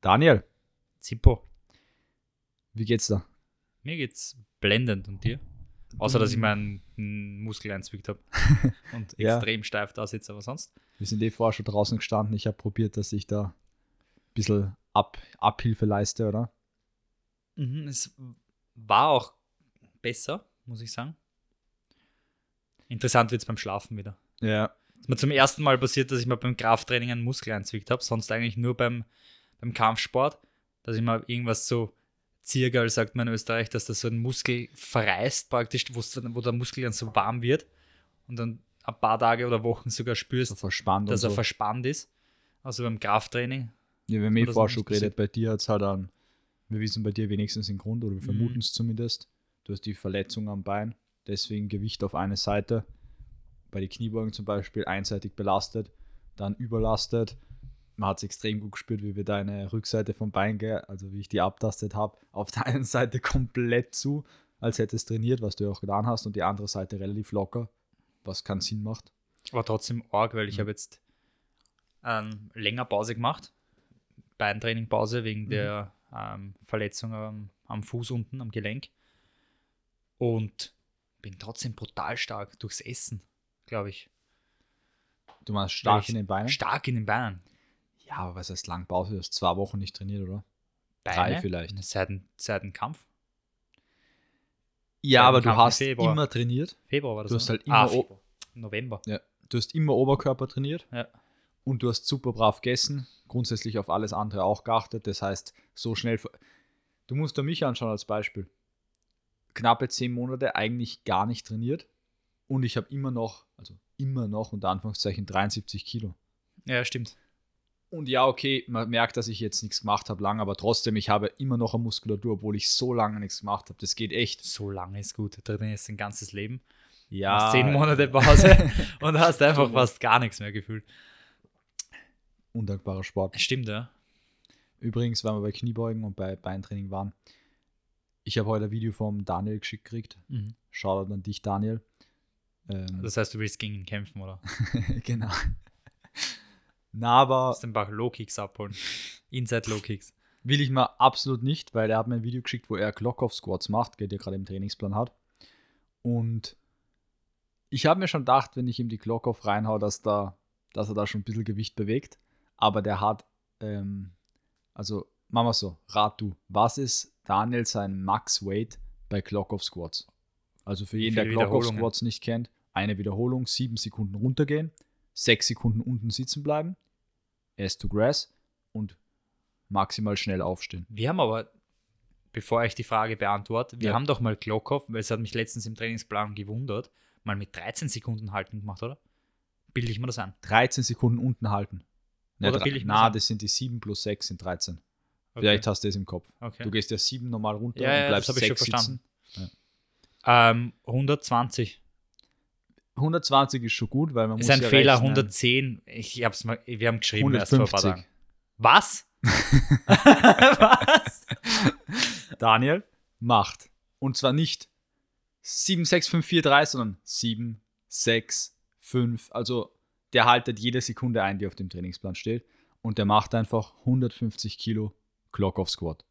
Daniel, Zippo. wie geht's da? Mir geht's blendend und dir? Außer, dass ich meinen mm, Muskel einzwickt habe und Ja. extrem steif da sitze, aber sonst. Wir sind eh vorher schon draußen gestanden. Ich habe probiert, dass ich da ein bisschen Ab Abhilfe leiste, oder? Mhm, es war auch besser, muss ich sagen. Interessant wird es beim Schlafen wieder. Ja. Es ist mir zum ersten Mal passiert, dass ich mir beim Krafttraining einen Muskel einzwickt habe, sonst eigentlich nur beim, beim Kampfsport, dass ich mal irgendwas so Ziergal, sagt man in Österreich, dass das so ein Muskel verreißt praktisch, dann- wo der Muskel dann so warm wird und dann ein paar Tage oder Wochen sogar spürst, So dass er so. verspannt ist. Also beim Krafttraining. Ja, wir haben eh vorher schon geredet, bei dir hat es halt an, wir wissen bei dir wenigstens den Grund oder wir Mhm. vermuten es zumindest. Du hast die Verletzung am Bein, deswegen Gewicht auf eine Seite. Bei den Kniebeugen zum Beispiel einseitig belastet, dann überlastet. Man hat es extrem gut gespürt, wie wir deine Rückseite vom Bein, ge- also wie ich die abtastet habe, auf der einen Seite komplett zu, als hättest trainiert, was du ja auch getan hast, und die andere Seite relativ locker, was keinen Sinn macht. War trotzdem arg, weil ich Mhm. habe jetzt ähm, länger Pause gemacht. Beintraining-Pause wegen Mhm. der ähm, Verletzung am, am Fuß unten, am Gelenk. Und bin trotzdem brutal stark durchs Essen, glaube ich. Du meinst stark ich- in den Beinen? Stark in den Beinen. Ja, aber was heißt lang Pause? Du hast zwei Wochen nicht trainiert, oder? Beine, Drei vielleicht. Seit, seit dem Kampf. Ja, Seit aber du Kampf im hast Februar. immer trainiert. Februar war das. Du hast oder? halt immer ah, o- Februar. November. Ja. Du hast immer Oberkörper trainiert Ja. und du hast super brav gegessen, grundsätzlich auf alles andere auch geachtet. Das heißt, so schnell. Du musst da mich anschauen als Beispiel. Knappe zehn Monate eigentlich gar nicht trainiert und ich habe immer noch, also immer noch unter Anführungszeichen 73 Kilo. Ja, stimmt. Und ja, okay, man merkt, dass ich jetzt nichts gemacht habe lang, aber trotzdem, ich habe immer noch eine Muskulatur, obwohl ich so lange nichts gemacht habe. Das geht echt. So lange ist gut. Drin ist ein ganzes Leben. Ja. Hast zehn Monate Pause und hast einfach fast gar nichts mehr gefühlt. Undankbarer Sport. Stimmt, ja. Übrigens, weil wir bei Kniebeugen und bei Beintraining waren, ich habe heute ein Video vom Daniel geschickt gekriegt. Mhm. Shoutout an dich, Daniel. Ähm, Das heißt, du willst gegen ihn kämpfen, oder? genau. Na, aber dem Bach Low-Kicks abholen. Inside Low-Kicks. will ich mal absolut nicht, weil er hat mir ein Video geschickt, wo er Clock-Off-Squats macht, der gerade im Trainingsplan hat. Und ich habe mir schon gedacht, wenn ich ihm die Clock-Off reinhau, dass, da, dass er da schon ein bisschen Gewicht bewegt. Aber der hat, ähm, also machen wir so, rat du, was ist Daniel sein Max-Weight bei Clock-Off-Squats? Also für jeden, der viele Clock-Off-Squats nicht kennt, eine Wiederholung, sieben Sekunden runtergehen, sechs Sekunden unten sitzen bleiben, S to Grass und maximal schnell aufstehen. Wir haben aber, bevor ich die Frage beantworte, wir Ja. haben doch mal Glockoff, weil es hat mich letztens im Trainingsplan gewundert, mal mit 13 Sekunden halten gemacht, oder? Bilde ich mir das an? 13 Sekunden unten halten. Oder drei- bilde ich na, das sind die 7 plus 6 sind 13. Okay. Vielleicht hast du das im Kopf. okay. Du gehst ja 7 normal runter Ja, ja, und das bleibst schon 6 verstanden. sitzen. ähm, 120. 120 ist schon gut, weil man muss ist ein ja Fehler, rechnen. 110. Ich hab's mal, wir haben geschrieben erst vor ein paar 150. Tagen. Was? Was? Daniel macht. Und zwar nicht 7, 6, 5, 4, 3, sondern 7, 6, 5. Also der haltet jede Sekunde ein, die auf dem Trainingsplan steht. Und der macht einfach 150 Kilo Clock of Squat.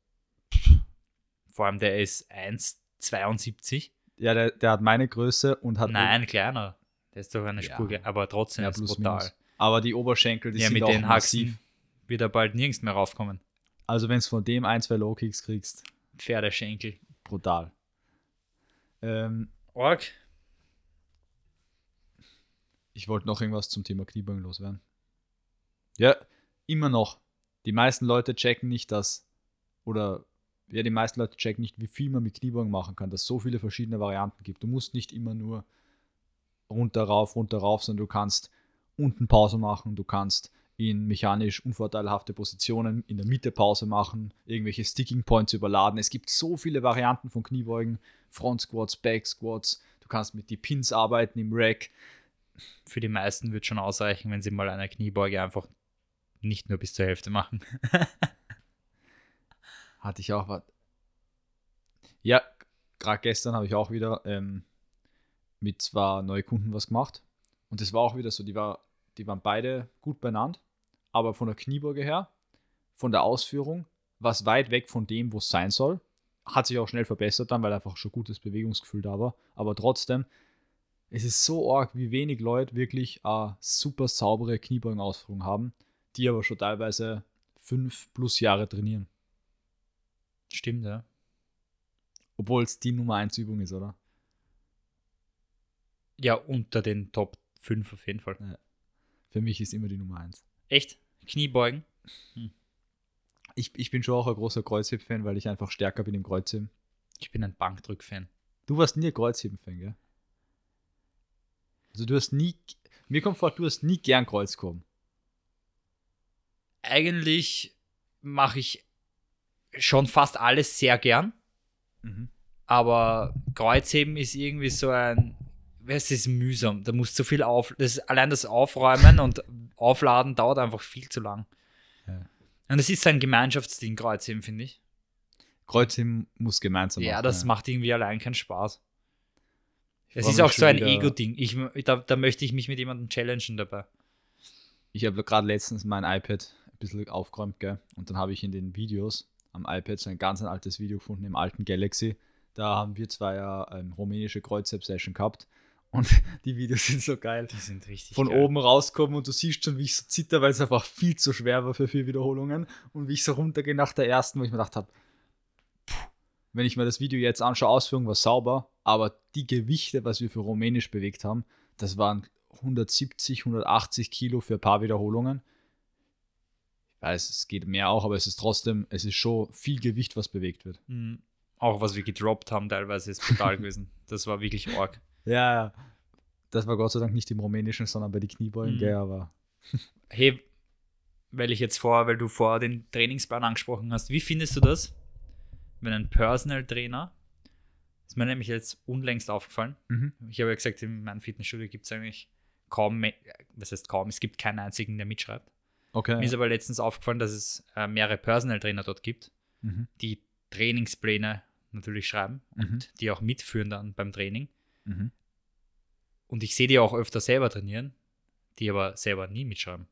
Vor allem, der ist 1,72. Ja, der, der hat meine Größe und hat Nein, kleiner. Der ist doch eine Ja. Spur, aber trotzdem ja, ist brutal. minus. Aber die Oberschenkel, die ja, sind mit auch den massiv. Haxen wird er bald nirgends mehr raufkommen. Also wenn es von dem ein, zwei Low Kicks kriegst, Pferdeschenkel. brutal. Ähm, Org. ich wollte noch irgendwas zum Thema Kniebeugen loswerden. Ja, immer noch. Die meisten Leute checken nicht, dass, oder ja, die meisten Leute checken nicht, wie viel man mit Kniebeugen machen kann, dass es so viele verschiedene Varianten gibt. Du musst nicht immer nur runter, rauf, runter, rauf, sondern du kannst unten Pause machen, du kannst in mechanisch unvorteilhafte Positionen in der Mitte Pause machen, irgendwelche Sticking Points überladen. Es gibt so viele Varianten von Kniebeugen, Front Squats, Back Squats. Du kannst mit die Pins arbeiten im Rack. Für die meisten wird schon ausreichen, wenn sie mal eine Kniebeuge einfach nicht nur bis zur Hälfte machen. Hatte ich auch was. Ja, gerade gestern habe ich auch wieder ähm, mit zwei Neukunden was gemacht. Und das war auch wieder so, die, war, die waren beide gut beieinander, aber von der Kniebeuge her, von der Ausführung, was weit weg von dem, wo es sein soll. Hat sich auch schnell verbessert dann, weil einfach schon gutes Bewegungsgefühl da war. Aber trotzdem, es ist so arg, wie wenig Leute wirklich eine super saubere Kniebeugenausführung haben, die aber schon teilweise fünf plus Jahre trainieren. Stimmt, ja. Obwohl es die Nummer 1 Übung ist, oder? Ja, unter den Top 5 auf jeden Fall. Für mich ist immer die Nummer 1. Echt? Kniebeugen? Ich, ich bin schon auch ein großer Kreuzheb-Fan, weil ich einfach stärker bin im Kreuzheben. Ich bin ein Bankdrück-Fan. Du warst nie ein Kreuzheben-Fan, gell? Also du hast nie, mir kommt vor, du hast nie gern Kreuz gehoben. Eigentlich mache ich schon fast alles sehr gern, aber Kreuzheben ist irgendwie so ein, es ist mühsam. Da musst du viel auf, das, allein das Aufräumen und Aufladen dauert einfach viel zu lang. Ja. Und es ist ein Gemeinschaftsding, Kreuzheben, finde ich. Kreuzheben muss gemeinsam Ja, machen, das macht irgendwie allein keinen Spaß. Es ist auch so ein Ego-Ding. Ich, da, da möchte ich mich mit jemandem challengen dabei. Ich habe gerade letztens mein iPad ein bisschen aufgeräumt, gell? Und dann habe ich in den Videos am iPad so ein ganz ein altes Video gefunden im alten Galaxy. Da haben wir zwei ja ähm, rumänische Kreuzheb-Session gehabt. Und die Videos sind so geil. Die sind richtig Von geil. oben rauskommen und du siehst schon, wie ich so zitter, weil es einfach viel zu schwer war für vier Wiederholungen. Und wie ich so runtergehe nach der ersten, wo ich mir gedacht habe, wenn ich mir das Video jetzt anschaue, Ausführung war sauber, aber die Gewichte, was wir für Rumänisch bewegt haben, das waren 170, 180 Kilo für ein paar Wiederholungen. Ich weiß, es geht mehr auch, aber es ist trotzdem, es ist schon viel Gewicht, was bewegt wird. Mhm. Auch was wir gedroppt haben, teilweise ist brutal gewesen. Das war wirklich arg. Ja, ja. Das war Gott sei Dank nicht im Rumänischen, sondern bei den Kniebeugen, Mhm. gell, aber Hey, weil ich jetzt vor, weil du vor den Trainingsplan angesprochen hast, wie findest du das, wenn ein Personal Trainer, ist mir nämlich jetzt unlängst aufgefallen, mhm. ich habe ja gesagt, in meinem Fitnessstudio gibt es eigentlich kaum, was heißt kaum, es gibt keinen einzigen, der mitschreibt. okay. Mir ist aber letztens aufgefallen, dass es äh, mehrere Personal Trainer dort gibt, Mhm. die Trainingspläne natürlich schreiben und Mhm. die auch mitführen dann beim Training. Mhm. Und ich sehe die auch öfter selber trainieren, die aber selber nie mitschreiben.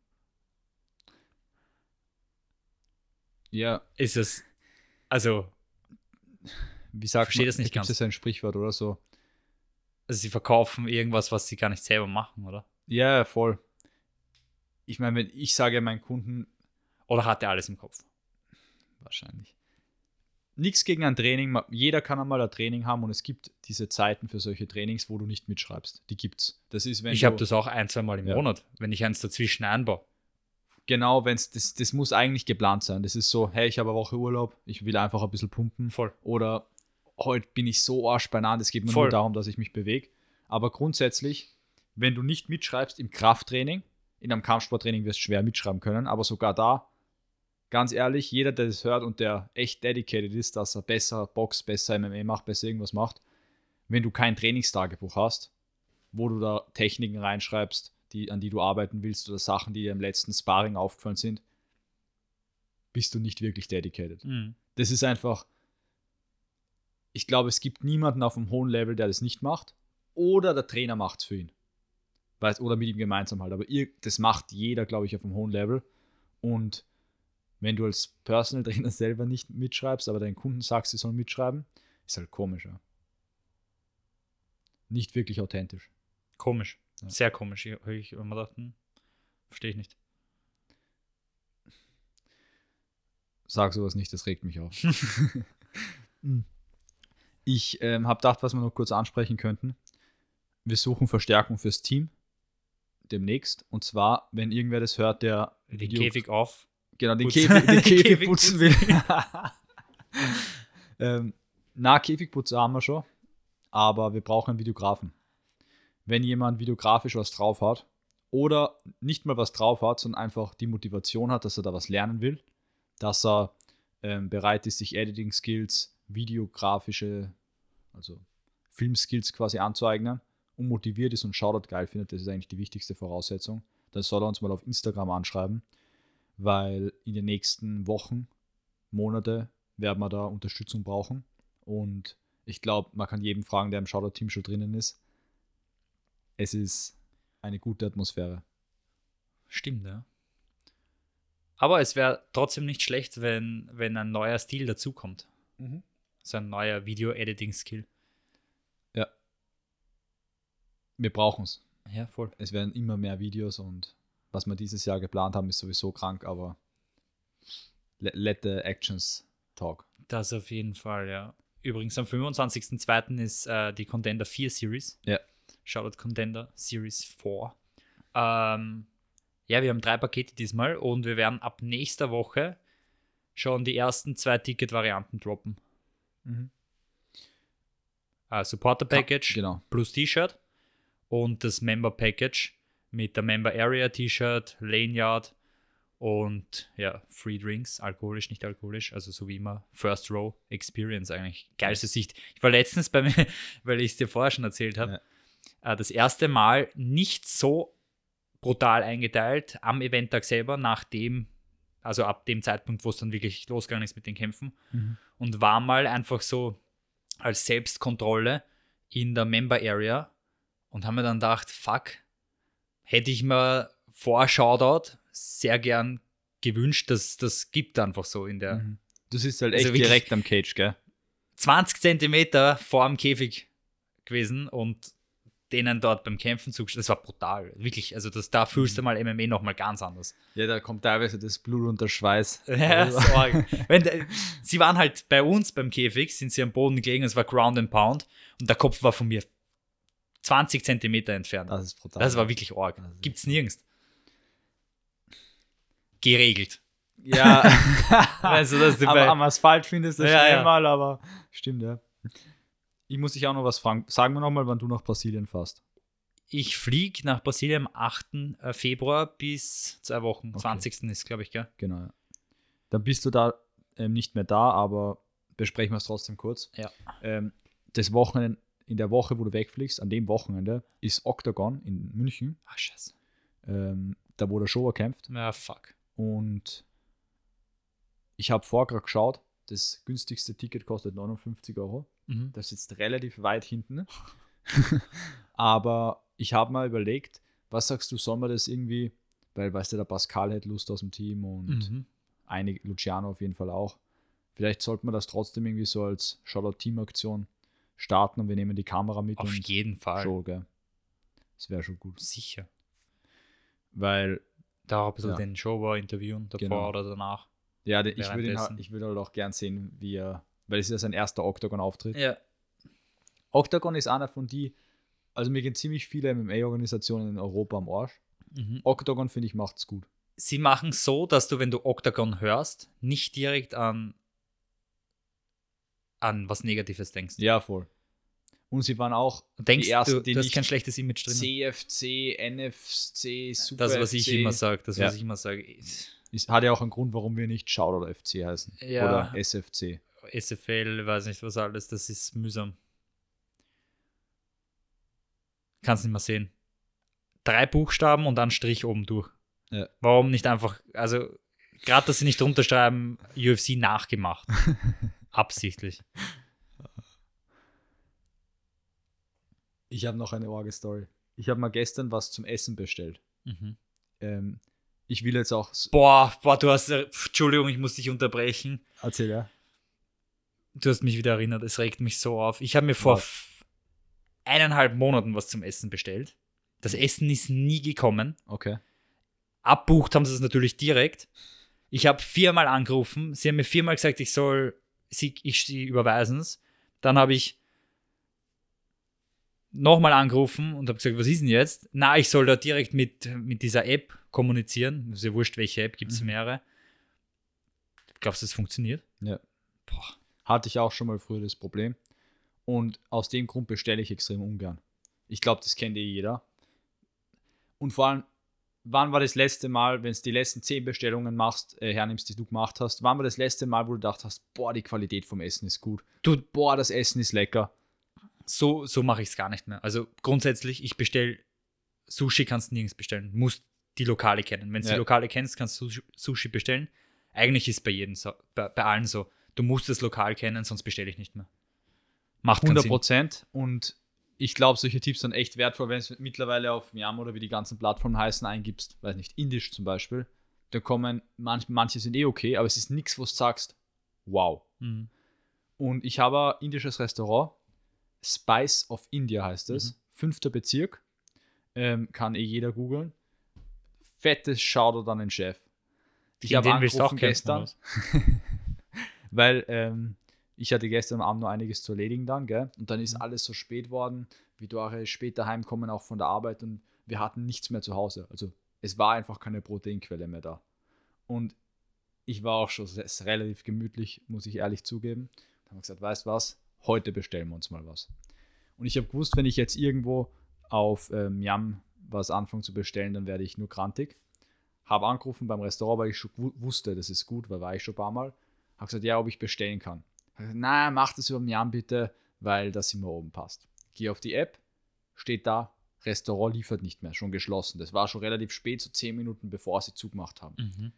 Ja, Ist es, also, wie sagt Verstehe man, das nicht da ganz. so ein Sprichwort oder so. also sie verkaufen irgendwas, was sie gar nicht selber machen, oder? Ja, voll. Ich meine, wenn ich sage meinen Kunden, Oder hat er alles im Kopf? wahrscheinlich. Nichts gegen ein Training. Jeder kann einmal ein Training haben und es gibt diese Zeiten für solche Trainings, wo du nicht mitschreibst. Die gibt's. Das ist, wenn ich habe das auch ein, zwei Mal im Ja. Monat, wenn ich eins dazwischen einbaue. genau, wenn es das, das muss eigentlich geplant sein. Das ist so, hey, ich habe eine Woche Urlaub, ich will einfach ein bisschen pumpen. Voll. Oder heute bin ich so arschbeinahe, es geht mir Voll. nur darum, dass ich mich bewege. Aber grundsätzlich, wenn du nicht mitschreibst im Krafttraining, in einem Kampfsporttraining wirst du schwer mitschreiben können, aber sogar da, ganz ehrlich, jeder, der das hört und der echt dedicated ist, dass er besser Box, besser MMA macht, besser irgendwas macht, wenn du kein Trainingstagebuch hast, wo du da Techniken reinschreibst, die, an die du arbeiten willst oder Sachen, die dir im letzten Sparring aufgefallen sind, bist du nicht wirklich dedicated. Mhm. Das ist einfach, ich glaube, es gibt niemanden auf einem hohen Level, der das nicht macht. Oder der Trainer macht es für ihn. Weiß, oder mit ihm gemeinsam halt. Aber ihr, das macht jeder, glaube ich, auf einem hohen Level. Und wenn du als Personal Trainer selber nicht mitschreibst, aber deinen Kunden sagst, sie sollen mitschreiben, ist halt komisch. Ja. Nicht wirklich authentisch. Komisch. Ja. Sehr komisch. Ich, ich immer gedacht, hm, verstehe ich nicht. Sag sowas nicht, das regt mich auf. ich ähm, habe gedacht, was wir noch kurz ansprechen könnten. Wir suchen Verstärkung fürs Team demnächst. Und zwar, wenn irgendwer das hört, der Den Käfig auf. Genau, den putzen. Käfig, den Käfig Käfig putzen will. ähm, na, Käfigputzer haben wir schon, aber wir brauchen einen Videografen. Wenn jemand videografisch was drauf hat oder nicht mal was drauf hat, sondern einfach die Motivation hat, dass er da was lernen will, dass er ähm, bereit ist, sich Editing-Skills, videografische, also Film-Skills quasi anzueignen und motiviert ist und Shoutout geil findet, das ist eigentlich die wichtigste Voraussetzung, dann soll er uns mal auf Instagram anschreiben, weil in den nächsten Wochen, Monate werden wir da Unterstützung brauchen und ich glaube, man kann jedem fragen, der im Shoutout-Team schon drinnen ist. Es ist eine gute Atmosphäre. Stimmt, ja. Aber es wäre trotzdem nicht schlecht, wenn, wenn ein neuer Stil dazukommt. Mhm. So ein neuer Video-Editing-Skill. Wir brauchen es. Ja, voll. Es werden immer mehr Videos und was wir dieses Jahr geplant haben, ist sowieso krank, aber let, let the actions talk. Das auf jeden Fall, ja. Übrigens, am 25.02. ist äh, die Contender 4 Series. Ja. Shoutout Contender Series 4. Ähm, ja, wir haben drei Pakete diesmal und wir werden ab nächster Woche schon die ersten zwei Ticket-Varianten droppen. Äh, Supporter Package Genau. plus T-Shirt und das Member Package mit der Member Area T-Shirt, Lanyard und ja, Free Drinks, alkoholisch, nicht alkoholisch, also so wie immer First Row Experience eigentlich. Geilste Sicht. Ich war letztens bei mir, weil ich es dir vorher schon erzählt habe, äh, das erste Mal nicht so brutal eingeteilt am Eventtag selber, nachdem, also ab dem Zeitpunkt, wo es dann wirklich losgegangen ist mit den Kämpfen Mhm. und war mal einfach so als Selbstkontrolle in der Member Area und haben mir dann gedacht, fuck, hätte ich mir vor Shoutout sehr gern gewünscht, dass das gibt einfach so in der Mhm. Du sitzt halt Also echt wirklich- direkt am Cage, gell? 20 Zentimeter vor dem Käfig gewesen und denen dort beim Kämpfen zugeschaut. Das war brutal, wirklich. Also das, da fühlst du mal MMA nochmal ganz anders. Ja, da kommt teilweise das Blut und der Schweiß. Ja, so arg. Wenn, sie waren halt bei uns beim Käfig, sind sie am Boden gelegen, es war Ground and Pound und der Kopf war von mir 20 Zentimeter entfernt. Das ist brutal. Das war wirklich arg. Ist Gibt's nirgends. Geregelt. Ja, Also, dass du aber am Asphalt findest du das Ja, schnell ja. mal, aber stimmt, ja. Ich muss dich auch noch was fragen. Sag mir noch mal, wann du nach Brasilien fährst. Ich fliege nach Brasilien am 8. Februar bis zwei Wochen. Okay. 20. ist, glaube ich, gell? Genau, ja. Dann bist du da ähm, nicht mehr da, aber besprechen wir es trotzdem kurz. Ja. Ähm, das Wochenende, in der Woche, wo du wegfliegst, an dem Wochenende, ist Octagon in München, Ah, scheiße. ähm, da wo der Showa kämpft. Ja, fuck. Und ich habe vorher gerade geschaut, das günstigste Ticket kostet 59 Euro. Mhm. Das sitzt relativ weit hinten. Aber ich habe mal überlegt, was sagst du, soll man das irgendwie, weil weißt du, der Pascal hat Lust aus dem Team und Mhm. einige, Luciano auf jeden Fall auch. Vielleicht sollte man das trotzdem irgendwie so als Shoutout-Team-Aktion starten und wir nehmen die Kamera mit Auf und jeden Fall. Show, gell? Das wäre schon gut. Sicher. Weil, Da ein bisschen Ja. den Showbar interviewen, davor Genau. oder danach. ja, ich würde halt, ich würde halt auch gern sehen, wie er, weil es ist ja sein erster Octagon-Auftritt. Ja. Octagon ist einer von die, also mir gehen ziemlich viele MMA-Organisationen in Europa am Arsch. Mhm. Octagon, finde ich, macht's gut. Sie machen so, dass du, wenn du Octagon hörst, nicht direkt an, an was Negatives denkst. Ja, voll. Und sie waren auch denkst, die ersten, du, die du hast nicht kein schlechtes Image drin. CFC, NFC, Super Das, was ich immer sage, das, was Ja. ich immer sage. Ist, hat ja auch einen Grund, warum wir nicht Shout oder FC heißen. Ja. Oder SFC. SFL, weiß nicht was alles, das ist mühsam. Kannst nicht mehr sehen. Drei Buchstaben und dann Strich oben durch. Ja. Warum nicht einfach, also gerade, dass sie nicht drunter schreiben, UFC nachgemacht. Absichtlich. Ich habe noch eine Orge-Story. Ich habe mal gestern was zum Essen bestellt. Mhm. Ähm, ich will jetzt auch. Boah, boah, du hast, äh, pf, Entschuldigung, ich muss dich unterbrechen. Erzähl, ja. Du hast mich wieder erinnert, es regt mich so auf. Ich habe mir vor Was? eineinhalb Monaten was zum Essen bestellt. Das Essen ist nie gekommen. Okay. Abbucht haben sie es natürlich direkt. Ich habe viermal angerufen. Sie haben mir viermal gesagt, ich soll sie, ich, sie überweisen es. Dann habe ich nochmal angerufen und habe gesagt, was ist denn jetzt? Na, ich soll da direkt mit, mit dieser App kommunizieren. Ist ja wurscht, welche App, gibt es Mhm. mehrere. Glaubst du, das funktioniert? Ja. Boah. Hatte ich auch schon mal früher das Problem. Und aus dem Grund bestelle ich extrem ungern. Ich glaube, das kennt eh jeder. Und vor allem, wann war das letzte Mal, wenn du die letzten zehn Bestellungen machst, äh, hernimmst, die du gemacht hast, wann war das letzte Mal, wo du gedacht hast, boah, die Qualität vom Essen ist gut. Du, Boah, das Essen ist lecker. so, so mache ich es gar nicht mehr. Also grundsätzlich, ich bestelle Sushi kannst du nirgends bestellen. Du musst die Lokale kennen. Wenn du Ja. die Lokale kennst, kannst du Sushi- bestellen. Eigentlich ist bei jedem so, bei, bei allen so. Du musst das Lokal kennen, sonst bestelle ich nicht mehr. Macht keinen 100 Sinn. Prozent. Und ich glaube, solche Tipps sind echt wertvoll, wenn es mittlerweile auf Miam oder wie die ganzen Plattformen heißen eingibst, weiß nicht, Indisch zum Beispiel. Da kommen, manch, manche sind eh okay, aber es ist nichts, wo du sagst, wow. Mhm. Und ich habe ein indisches Restaurant, Spice of India heißt es, Mhm. fünfter Bezirk, ähm, kann eh jeder googeln. Fettes Shoutout an den Chef. Ich habe angerufen gestern, weil ähm, ich hatte gestern Abend noch einiges zu erledigen dann, gell? Und dann ist Mhm. alles so spät worden, wie Dore später heimkommen, auch von der Arbeit und wir hatten nichts mehr zu Hause. Also es war einfach keine Proteinquelle mehr da. Und ich war auch schon relativ gemütlich, muss ich ehrlich zugeben. Dann haben wir gesagt, weißt was, heute bestellen wir uns mal was. Und ich habe gewusst, wenn ich jetzt irgendwo auf ähm, Yam was anfange zu bestellen, dann werde ich nur krantig. Habe angerufen beim Restaurant, weil ich schon wu- wusste, das ist gut, weil war ich schon ein paar Mal. Habe gesagt, ja, ob ich bestellen kann. Nein, mach das über Yam bitte, weil das immer oben passt. Gehe auf die App, steht da, Restaurant liefert nicht mehr, schon geschlossen. Das war schon relativ spät, so 10 Minuten bevor sie zugemacht haben Mhm.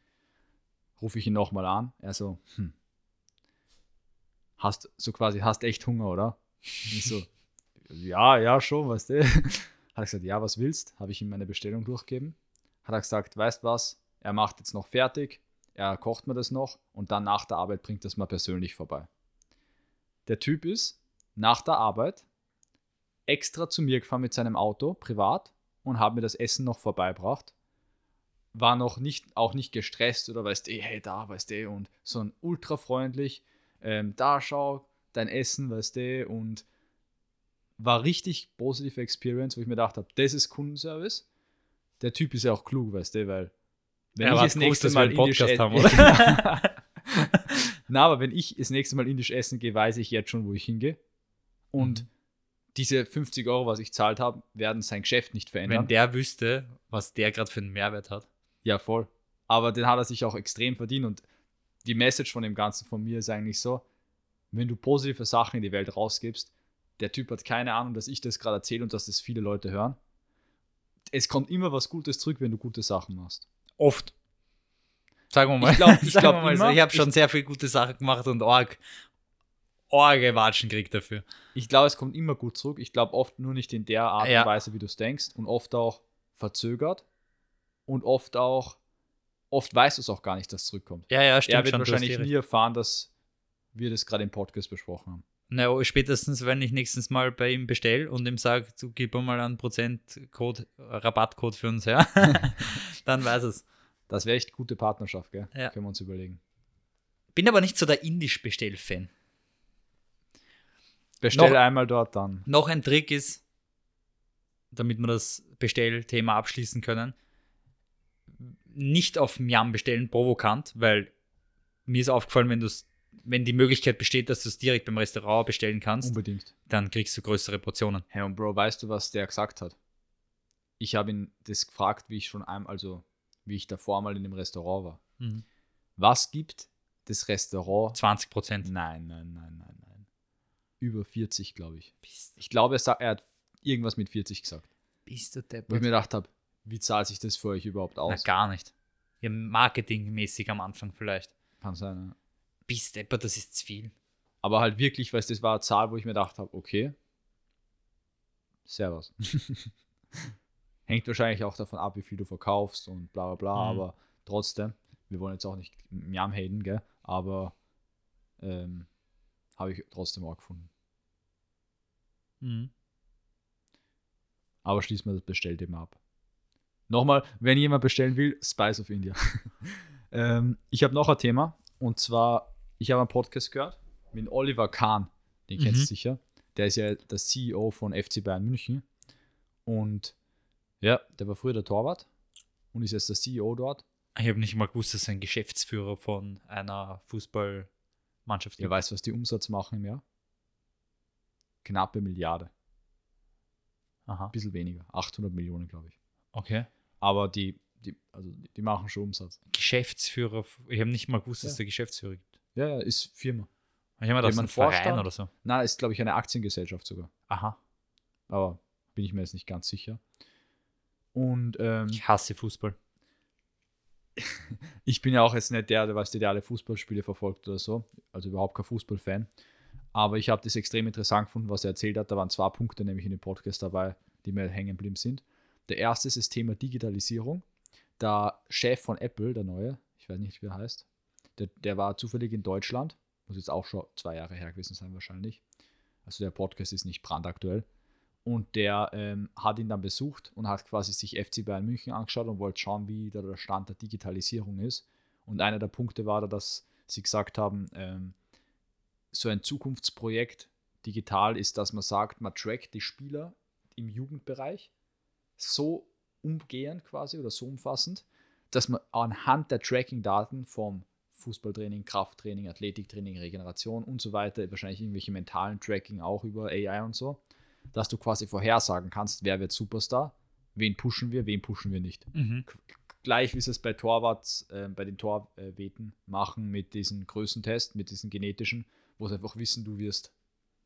rufe ich ihn nochmal an. Er so, hm, hast so quasi, hast echt Hunger, oder? Ich so, ja, ja, schon, weißt du. Hat er gesagt, ja, was willst? Habe ich ihm meine Bestellung durchgegeben. Hat er gesagt, weißt was, er macht jetzt noch fertig, er kocht mir das noch und dann nach der Arbeit bringt das mal persönlich vorbei. Der Typ ist nach der Arbeit extra zu mir gefahren mit seinem Auto, privat, und hat mir das Essen noch vorbeibracht war noch nicht, auch nicht gestresst oder weißt du, hey, da, weißt du, und sondern ultra freundlich. Ähm, da schau, dein Essen, weißt du, und war richtig positive Experience, wo ich mir gedacht habe, das ist Kundenservice. Der Typ ist ja auch klug, weißt du, weil wenn Er ich das nächste Mal einen indisch haben, oder? Na, aber wenn ich das nächste Mal indisch essen gehe, weiß ich jetzt schon, wo ich hingehe. Und Mhm. diese 50 Euro, was ich zahlt habe, werden sein Geschäft nicht verändern. Wenn der wüsste, was der gerade für einen Mehrwert hat. Ja, voll. Aber den hat er sich auch extrem verdient und die Message von dem Ganzen von mir ist eigentlich so, wenn du positive Sachen in die Welt rausgibst, der Typ hat keine Ahnung, dass ich das gerade erzähle und dass das viele Leute hören. Es kommt immer was Gutes zurück, wenn du gute Sachen machst. Oft. Sagen wir mal. Ich glaub- ich glaub so. ich habe schon sehr viele gute Sachen gemacht und arg, orge Watschen kriegt dafür. Ich glaube, es kommt immer gut zurück. Ich glaube oft nur nicht in der Art Ja. und Weise, wie du es denkst und oft auch verzögert und oft auch, oft weißt du es auch gar nicht, dass es zurückkommt. Ja, ja, stimmt er wird schon. wahrscheinlich eh nie erfahren, dass wir das gerade im Podcast besprochen haben. Na, oh, spätestens, wenn ich nächstes Mal bei ihm bestelle und ihm sage, du gib mir mal einen Prozentcode, Rabattcode für uns her, dann weiß es. Das wäre echt gute Partnerschaft, gell? Ja. Können wir uns überlegen. Bin aber nicht so der Indisch-Bestell-Fan. Bestell Noch- einmal dort dann. Noch ein Trick ist, damit wir das Bestellthema abschließen können, nicht auf Miam bestellen, provokant, weil mir ist aufgefallen, wenn, wenn die Möglichkeit besteht, dass du es direkt beim Restaurant bestellen kannst, Unbedingt. dann kriegst du größere Portionen. Hey und Bro, weißt du, was der gesagt hat? Ich habe ihn das gefragt, wie ich schon einmal, also wie ich davor mal in dem Restaurant war. Was gibt das Restaurant? 20 Prozent. Nein, nein, nein, nein, nein. Über 40, glaube ich. Ich glaube, er, sagt, er hat irgendwas mit 40 gesagt. Bist du Wo ich mir gedacht habe, wie zahlt sich das für euch überhaupt Na, aus? gar nicht. Ja, marketingmäßig am Anfang vielleicht. Kann sein, ja. Bist deppert, das ist zu viel. Aber halt wirklich, weil das war eine Zahl, wo ich mir gedacht habe, okay, servus. Hängt wahrscheinlich auch davon ab, wie viel du verkaufst und bla bla bla, Mhm. aber trotzdem, wir wollen jetzt auch nicht Miam haten, gell? aber ähm, habe ich trotzdem auch gefunden. Mhm. Aber schließen wir das Bestellthema ab. Nochmal, wenn jemand bestellen will, Spice of India. ähm, ich habe noch ein Thema und zwar, ich habe einen Podcast gehört mit Oliver Kahn, den kennst du Mhm. sicher. Der ist ja der CEO von FC Bayern München und ja, der war früher der Torwart und ist jetzt der CEO dort. Ich habe nicht mal gewusst, dass er ein Geschäftsführer von einer Fußballmannschaft ist. weiß, was die Umsatz machen im Jahr? Knappe Milliarde. Aha. Ein bisschen weniger. 800 Millionen, glaube ich. Okay. Aber die, die, also die machen schon Umsatz. Geschäftsführer. Ich habe nicht mal gewusst, dass Ja. es der Geschäftsführer gibt. Ja, ja, ist Firma. Ich habe mir das ein Verein Vorstand? oder so. Na, ist, glaube ich, eine Aktiengesellschaft sogar. Aha. Aber bin ich mir jetzt nicht ganz sicher. Und ähm, Ich hasse Fußball. ich bin ja auch jetzt nicht der, der, weißt du, der alle Fußballspiele verfolgt oder so. Also überhaupt kein Fußballfan. Aber ich habe das extrem interessant gefunden, was er erzählt hat. Da waren zwei Punkte nämlich in dem Podcast dabei, die mir hängen geblieben sind. Der erste ist das Thema Digitalisierung. der Chef von Apple, der neue, ich weiß nicht, wie er heißt, der, der war zufällig in Deutschland, muss jetzt auch schon zwei Jahre her gewesen sein wahrscheinlich. Also der Podcast ist nicht brandaktuell. Und der ähm, hat ihn dann besucht und hat quasi sich FC Bayern München angeschaut und wollte schauen, wie der Stand der Digitalisierung ist. Und einer der Punkte war da, dass sie gesagt haben, ähm, so ein Zukunftsprojekt digital ist, dass man sagt, man trackt die Spieler im Jugendbereich so umgehend quasi oder so umfassend, dass man anhand der Tracking-Daten vom Fußballtraining, Krafttraining, Athletiktraining, Regeneration und so weiter, wahrscheinlich irgendwelche mentalen Tracking auch über AI und so, dass du quasi vorhersagen kannst, wer wird Superstar, wen pushen wir, wen pushen wir nicht. Mhm. Gleich wie sie es bei Torwarts, äh, bei den Torweten machen mit diesem Größentest, mit diesen genetischen, wo sie einfach wissen, du wirst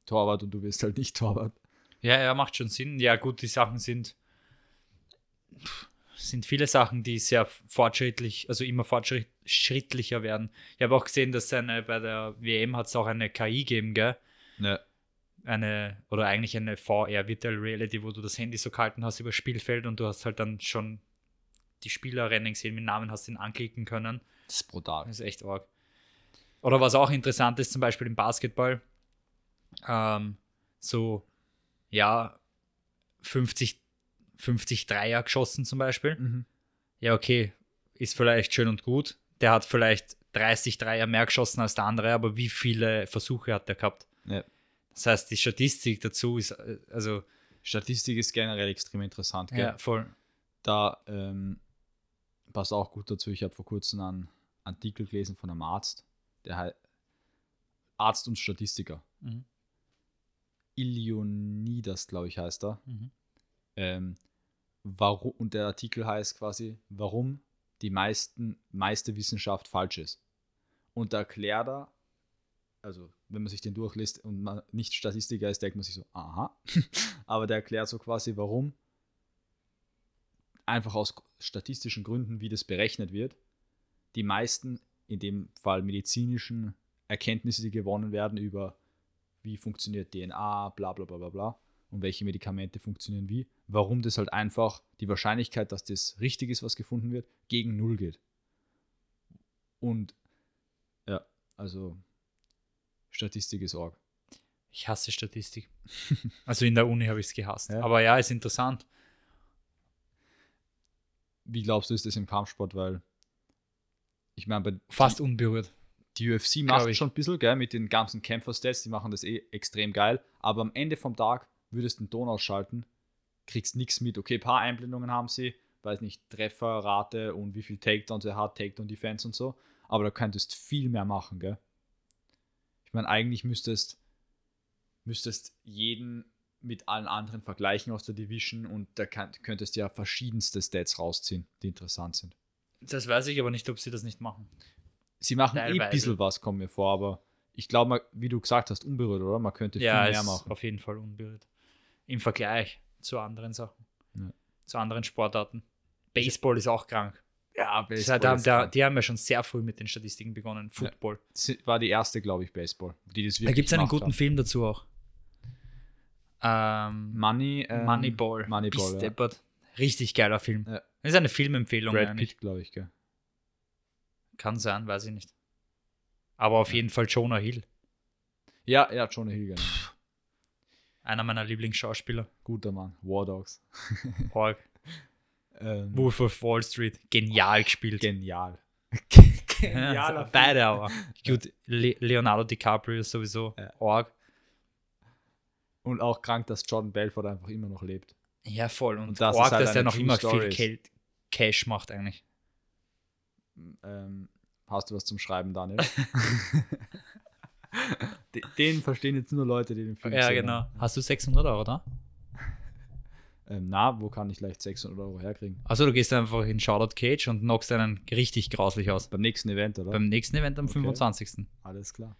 Torwart und du wirst halt nicht Torwart. Ja, ja, macht schon Sinn. Ja, gut, die Sachen sind, sind viele Sachen, die sehr fortschrittlich, also immer fortschrittlicher werden. Ich habe auch gesehen, dass eine, bei der WM hat es auch eine KI gegeben, gell? Ja. Eine, oder eigentlich eine VR, Virtual Reality, wo du das Handy so gehalten hast über Spielfeld und du hast halt dann schon die Spieler rennen gesehen mit Namen, hast ihn anklicken können. Das ist brutal. Das ist echt arg. Oder was auch interessant ist, zum Beispiel im Basketball, ähm, so, ja, 50, 50 Dreier geschossen zum Beispiel. Mhm. Ja, okay, ist vielleicht schön und gut. Der hat vielleicht 30 Dreier mehr geschossen als der andere, aber wie viele Versuche hat der gehabt? Ja. Das heißt, die Statistik dazu ist, äh, also, Statistik ist generell extrem interessant. Gell? ja, voll. Da ähm, passt auch gut dazu. Ich habe vor kurzem einen Artikel gelesen von einem Arzt, der heißt Arzt und Statistiker. Mhm. Ilionidas, glaube ich, heißt er. Mhm. Ähm, warum, und der Artikel heißt quasi, warum die meisten, meiste Wissenschaft falsch ist. Und da erklärt er, also wenn man sich den durchliest und man nicht Statistiker ist, denkt man sich so, aha. Aber der erklärt so quasi, warum einfach aus statistischen Gründen, wie das berechnet wird, die meisten, in dem Fall medizinischen Erkenntnisse, die gewonnen werden über wie funktioniert DNA, bla bla bla bla bla und welche Medikamente funktionieren wie, warum das halt einfach die Wahrscheinlichkeit, dass das richtig ist, was gefunden wird, gegen null geht. Und ja, also Statistik ist arg. Ich hasse Statistik. also in der Uni habe ich es gehasst. Ja. Aber ja, ist interessant. Wie glaubst du, ist das im Kampfsport? Weil ich meine, bei Fast unberührt. die UFC macht ich. schon ein bisschen, gell, mit den ganzen Kämpfer-Stats, die machen das eh extrem geil. Aber am Ende vom Tag würdest du den Ton ausschalten, kriegst nichts mit. Okay, ein paar Einblendungen haben sie, weiß nicht, Trefferrate und wie viel Takedowns er hat, Takedown-Defense und so. Aber da könntest viel mehr machen, gell. Ich meine, eigentlich müsstest, müsstest jeden mit allen anderen vergleichen aus der Division und da kann, könntest ja verschiedenste Stats rausziehen, die interessant sind. Das weiß ich aber nicht, ob sie das nicht machen. Sie machen eh Teilweise. ein bisschen was, kommt mir vor, aber ich glaube, wie du gesagt hast, unberührt, oder? Man könnte Ja, viel mehr ist machen. auf jeden Fall unberührt. Im Vergleich zu anderen Sachen. Ja. Zu anderen Sportarten. Baseball ist auch krank. Ja, heißt, da, da, die haben ja schon sehr früh mit den Statistiken begonnen. Football. war die erste, glaube ich, Baseball, die das wirklich Da gibt es einen guten haben. Film dazu auch. Ähm, Money, ähm, Moneyball. Moneyball, ja. Richtig geiler Film. Ja. Das ist eine Filmempfehlung Brad. Pitt, glaube ich, gell. Kann sein, weiß ich nicht. Aber auf jeden Fall Jonah Hill. Ja, ja, Jonah Hill, genau. Einer meiner Lieblingsschauspieler. Guter Mann. War Dogs. Org. Ähm, Wolf of Wall Street. Genial gespielt. Genial. Ja, also beide aber. Gut, Le Leonardo DiCaprio ist sowieso Ja. Org. Und auch krank, dass Jordan Belfort einfach immer noch lebt. Ja, voll. Und, Und das Org, ist halt dass der eine noch immer Story viel ist. Cash macht eigentlich. Ähm, hast du was zum Schreiben, Daniel? Den- verstehen jetzt nur Leute, die den Film Ja, gesehen genau. haben. Hast du 600 Euro da? Ähm, na, wo kann ich leicht 600 Euro herkriegen? Also du gehst einfach in Charlotte Cage und knockst einen richtig grauslich aus. Beim nächsten Event, oder? Beim nächsten Event am Okay. 25. Alles klar.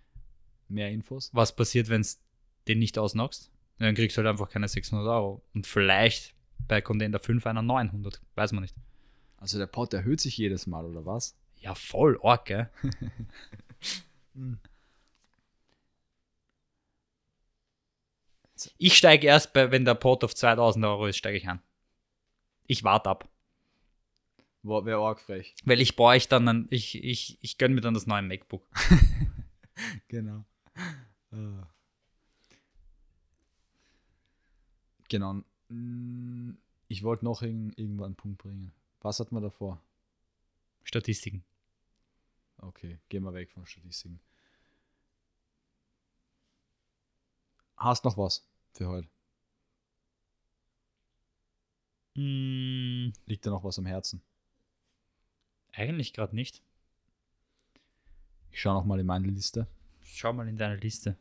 Mehr Infos? Was passiert, wenn es den nicht ausknockst? Ja, Dann kriegst du halt einfach keine 600 Euro. Und vielleicht bei Contender 5 einer 900. Weiß man nicht. Also der Pot erhöht sich jedes Mal, oder was? Ja, voll arg, gell? Ich steige erst, bei, wenn der Pot auf 2000 Euro ist, steige ich an. Ich warte ab. Wäre arg frech. Weil ich bräuchte dann, ein, ich, ich, ich gönne mir dann das neue MacBook. Genau. Äh. Genau. Mm, Ich wollte noch irgend, irgendwann einen Punkt bringen. Was hat man davor? Statistiken. Okay, gehen wir weg von Statistiken. Hast noch was für heute? Mm, Liegt dir noch was am Herzen? eigentlich gerade nicht. Ich schaue noch mal in meine Liste. Schau mal in deine Liste.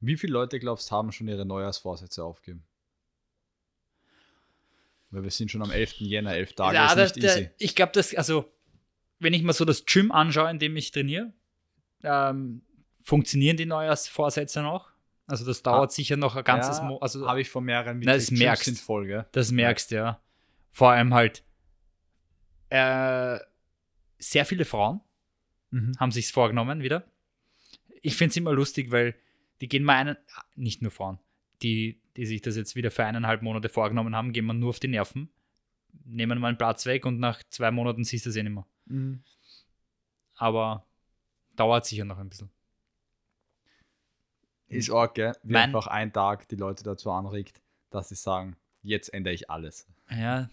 Wie viele Leute, glaubst du, haben schon ihre Neujahrsvorsätze aufgegeben? Weil wir sind schon am 11. Jänner, 11 Tage Ja, ist nicht der- easy. ich glaube, dass, also, wenn ich mal so das Gym anschaue, in dem ich trainiere, ähm, funktionieren die Neujahrsvorsätze noch? Also, das dauert sicher noch ein ganzes Ah. Ja, Mo Also, Habe ich von mehreren Na, das merkst. sind voll, gell? Das merkst du ja. Vor allem halt äh, sehr viele Frauen Mhm. haben sich's vorgenommen wieder. Ich finde es immer lustig, weil die gehen mal einen, nicht nur Frauen, die, die sich das jetzt wieder für eineinhalb Monate vorgenommen haben, gehen mal nur auf die Nerven, nehmen mal einen Platz weg und nach zwei Monaten siehst du es eh nicht mehr. Mhm. Aber dauert sicher noch ein bisschen. Ist arg, gell? Wie Mein- einfach ein Tag die Leute dazu anregt, dass sie sagen, jetzt ändere ich alles. Ja,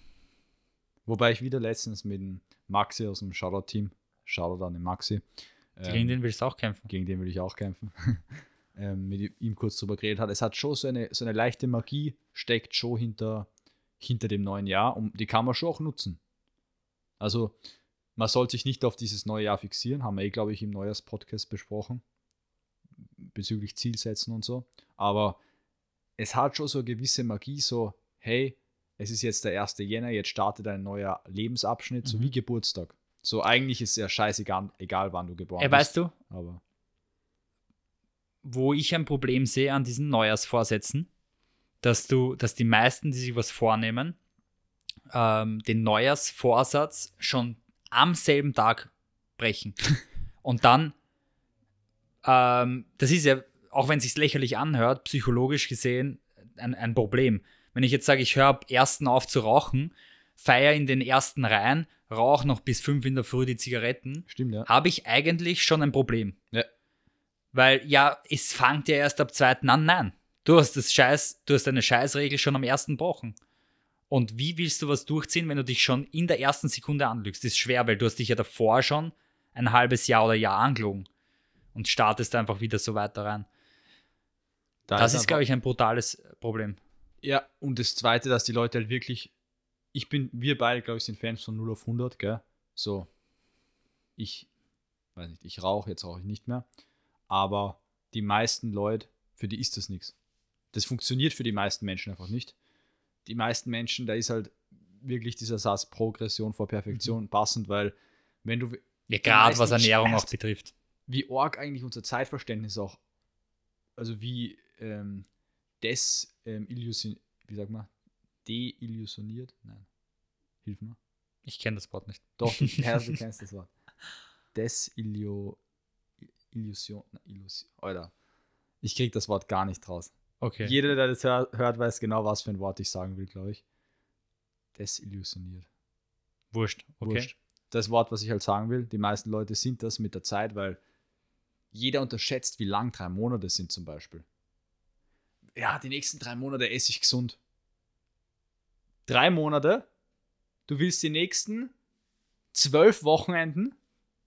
Wobei ich wieder letztens mit dem Maxi aus dem Shoutout-Team, Shoutout an den Maxi, gegen ähm, den willst du auch kämpfen. gegen den will ich auch kämpfen, ähm, mit ihm kurz drüber geredet hat. Es hat schon so eine, so eine leichte Magie, steckt schon hinter, hinter dem neuen Jahr und die kann man schon auch nutzen. Also, man soll sich nicht auf dieses neue Jahr fixieren, haben wir eh, glaube ich, im Neujahrspodcast besprochen, bezüglich Zielsetzen und so. Aber es hat schon so eine gewisse Magie, so, hey, es ist jetzt der 1. Jänner, jetzt startet ein neuer Lebensabschnitt, so Mhm. wie Geburtstag. So, eigentlich ist es ja scheißegal, egal wann du geboren bist. weißt du, Aber wo ich ein Problem sehe an diesen Neujahrsvorsätzen, dass du, dass die meisten, die sich was vornehmen, ähm, den Neujahrsvorsatz schon am selben Tag brechen. Und dann, ähm, das ist ja, auch wenn es sich lächerlich anhört, psychologisch gesehen ein, ein Problem. Wenn ich jetzt sage, ich höre ab ersten auf zu rauchen, feiere in den ersten Reihen, rauche noch bis fünf in der Früh die Zigaretten, stimmt, ja. habe ich eigentlich schon ein Problem. Ja. Weil ja, es fängt ja erst ab zweiten an. Nein, du hast das Scheiß, du hast eine Scheißregel schon am ersten Wochen. Und wie willst du was durchziehen, wenn du dich schon in der ersten Sekunde anlügst? Das ist schwer, weil du hast dich ja davor schon ein halbes Jahr oder Jahr angelogen und startest einfach wieder so weiter rein. Da Das ist, einfach- glaube ich, ein brutales Problem. Ja, und das Zweite, dass die Leute halt wirklich, ich bin, wir beide, glaube ich, sind Fans von 0 auf 100, gell? So, ich, weiß nicht, ich rauche, jetzt rauche ich nicht mehr, aber die meisten Leute, für die ist das nichts. Das funktioniert für die meisten Menschen einfach nicht. Die meisten Menschen, da ist halt wirklich dieser Satz Progression vor Perfektion passend, weil wenn du, Ja, gerade was Ernährung auch betrifft. wie arg eigentlich unser Zeitverständnis auch, also wie ähm, des ähm, illusion, wie sagt man, deillusioniert? Nein. Hilf mir. Ich kenne das Wort nicht. Doch, du, kennst das Wort. Desillusion. Illusion. Alter. Ich krieg das Wort gar nicht raus. Okay. Jeder, der das hör, hört, weiß genau, was für ein Wort ich sagen will, glaube ich. Desillusioniert. Wurscht. Okay. Wurscht. Das Wort, was ich halt sagen will, die meisten Leute sind das mit der Zeit, weil jeder unterschätzt, wie lang drei Monate sind zum Beispiel. Ja, die nächsten drei Monate esse ich gesund. Drei Monate, du willst die nächsten zwölf Wochenenden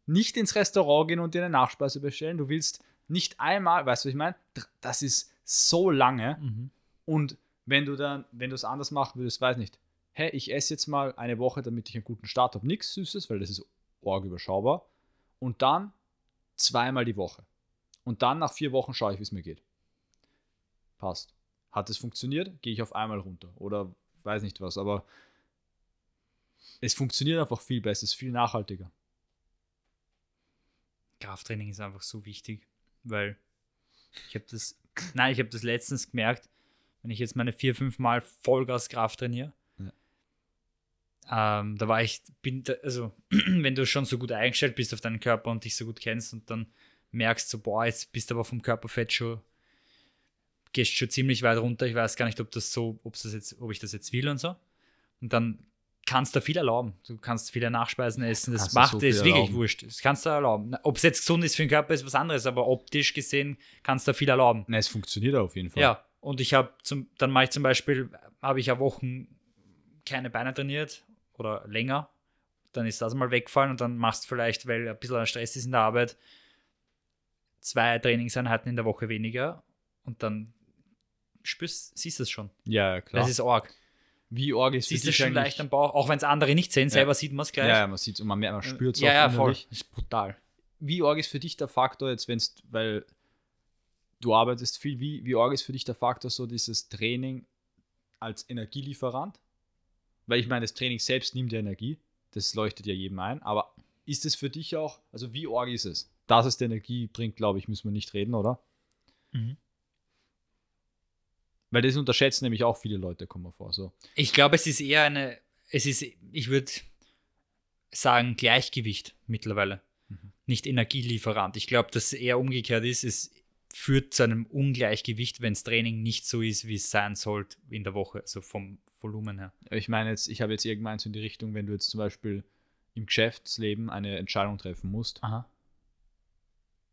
nicht ins Restaurant gehen und dir eine Nachspeise bestellen. Du willst nicht einmal, weißt du, was ich meine? Das ist so lange. Mhm. Und wenn du dann, wenn du es anders machen würdest, weiß nicht, hä, ich esse jetzt mal eine Woche, damit ich einen guten Start habe, nichts Süßes, weil das ist arg überschaubar. Und dann zweimal die Woche. Und dann nach vier Wochen schaue ich, wie es mir geht. Passt. Hat es funktioniert, gehe ich auf einmal runter. Oder weiß nicht was, aber es funktioniert einfach viel besser, es ist viel nachhaltiger. Krafttraining ist einfach so wichtig, weil ich habe das, nein, ich habe das letztens gemerkt, wenn ich jetzt meine vier, fünf Mal Vollgas Kraft trainiere, ähm, da war ich, bin, da, also wenn du schon so gut eingestellt bist auf deinen Körper und dich so gut kennst und dann merkst so, boah, jetzt bist du aber vom Körperfett schon gehst schon ziemlich weit runter. Ich weiß gar nicht, ob das so, ob das jetzt, ob ich das jetzt will und so. Und dann kannst du viel erlauben. Du kannst viele Nachspeisen essen. Das Kannst macht so es wirklich wurscht. Das kannst du erlauben. Ob es jetzt gesund ist für den Körper, ist was anderes, aber optisch gesehen kannst du viel erlauben. Na, es funktioniert auf jeden Fall. Ja, und ich habe zum, dann mache ich zum Beispiel, habe ich ja Wochen keine Beine trainiert oder länger. Dann ist das mal weggefallen und dann machst du vielleicht, weil ein bisschen Stress ist in der Arbeit, zwei Trainingseinheiten in der Woche weniger und dann spürst, siehst du es schon. ja, ja, klar. Das ist arg. Wie arg ist Siehst du schon leicht am Bauch, auch wenn es andere nicht sehen, selber sieht man es gleich. Ja, ja, man sieht es und man, man spürt es ja, ja, auch voll. innerlich. Das ist brutal. Wie arg ist für dich der Faktor jetzt, wenn es, weil du arbeitest viel, wie, wie arg ist für dich der Faktor so dieses Training als Energielieferant? Weil ich meine, das Training selbst nimmt ja Energie, das leuchtet ja jedem ein, aber ist es für dich auch, also wie arg ist es? Dass es die Energie bringt, glaube ich, müssen wir nicht reden, oder? Mhm. Weil das unterschätzen nämlich auch viele Leute, kommen wir vor. So. Ich glaube, es ist eher eine, es ist, ich würde sagen, Gleichgewicht mittlerweile. Mhm. Nicht Energielieferant. Ich glaube, dass es eher umgekehrt ist. Es führt zu einem Ungleichgewicht, wenn das Training nicht so ist, wie es sein sollte in der Woche, also vom Volumen her. Ich meine jetzt, ich habe jetzt irgendwann so in die Richtung, wenn du jetzt zum Beispiel im Geschäftsleben eine Entscheidung treffen musst, Aha.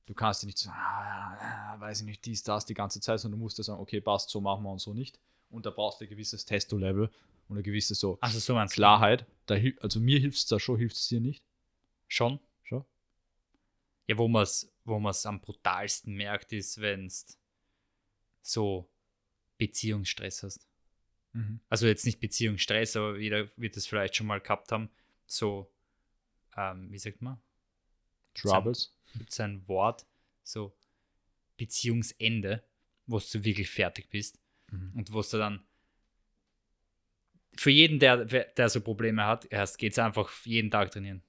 Du kannst dir nicht sagen, ah, ah, weiß ich nicht, dies, das die ganze Zeit, sondern du musst dir sagen, okay, passt, so machen wir und so nicht. Und da brauchst du ein gewisses Testo-Level und eine gewisse so Also so. Klarheit. Da, also mir hilft es da schon, hilft es dir nicht. Schon. Schon. Ja, wo man es wo man's am brutalsten merkt, ist, wenn du so Beziehungsstress hast. Also jetzt nicht Beziehungsstress, aber jeder wird es vielleicht schon mal gehabt haben. So, ähm, wie sagt man? Troubles. Gibt es ein Wort, so Beziehungsende, wo du wirklich fertig bist Mhm. und wo du dann für jeden, der, der so Probleme hat, erst geht es einfach jeden Tag trainieren.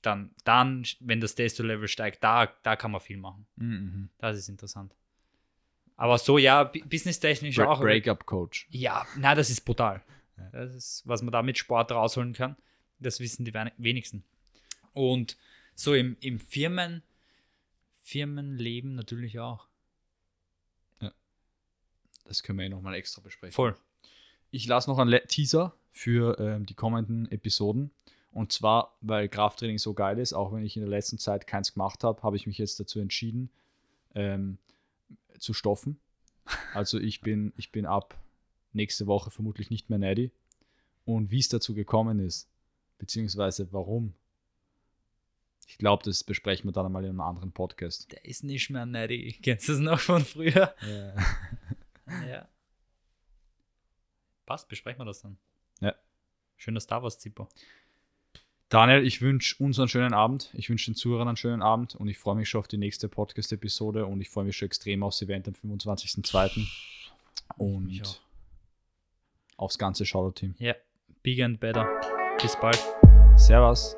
Dann, dann, wenn das Testo-Level steigt, da, da kann man viel machen. Mhm. Das ist interessant. Aber so, ja, bu- businesstechnisch Break, auch. Breakup Coach. Ja, na, das ist brutal. Das ist, was man da mit Sport rausholen kann, das wissen die wen- wenigsten. Und so im, im Firmen, Firmenleben natürlich auch. Das können wir eh nochmal extra besprechen. Voll. Ich lasse noch einen Teaser für ähm, die kommenden Episoden. Und zwar, weil Krafttraining so geil ist, auch wenn ich in der letzten Zeit keins gemacht habe, habe ich mich jetzt dazu entschieden, ähm, zu stoffen. Also ich bin, ich bin ab nächste Woche vermutlich nicht mehr Neddy. Und wie es dazu gekommen ist, beziehungsweise warum, ich glaube, das besprechen wir dann einmal in einem anderen Podcast. Der ist nicht mehr netty. Kennst du das noch von früher? ja. Passt, besprechen wir das dann. Ja. Schöner Star Wars Zippo. Daniel, ich wünsche uns einen schönen Abend. Ich wünsche den Zuhörern einen schönen Abend und ich freue mich schon auf die nächste Podcast-Episode und ich freue mich schon extrem aufs Event am 25.02. Mich und aufs ganze Shoutout-Team. Ja, bigger and better. Bis bald. Servus.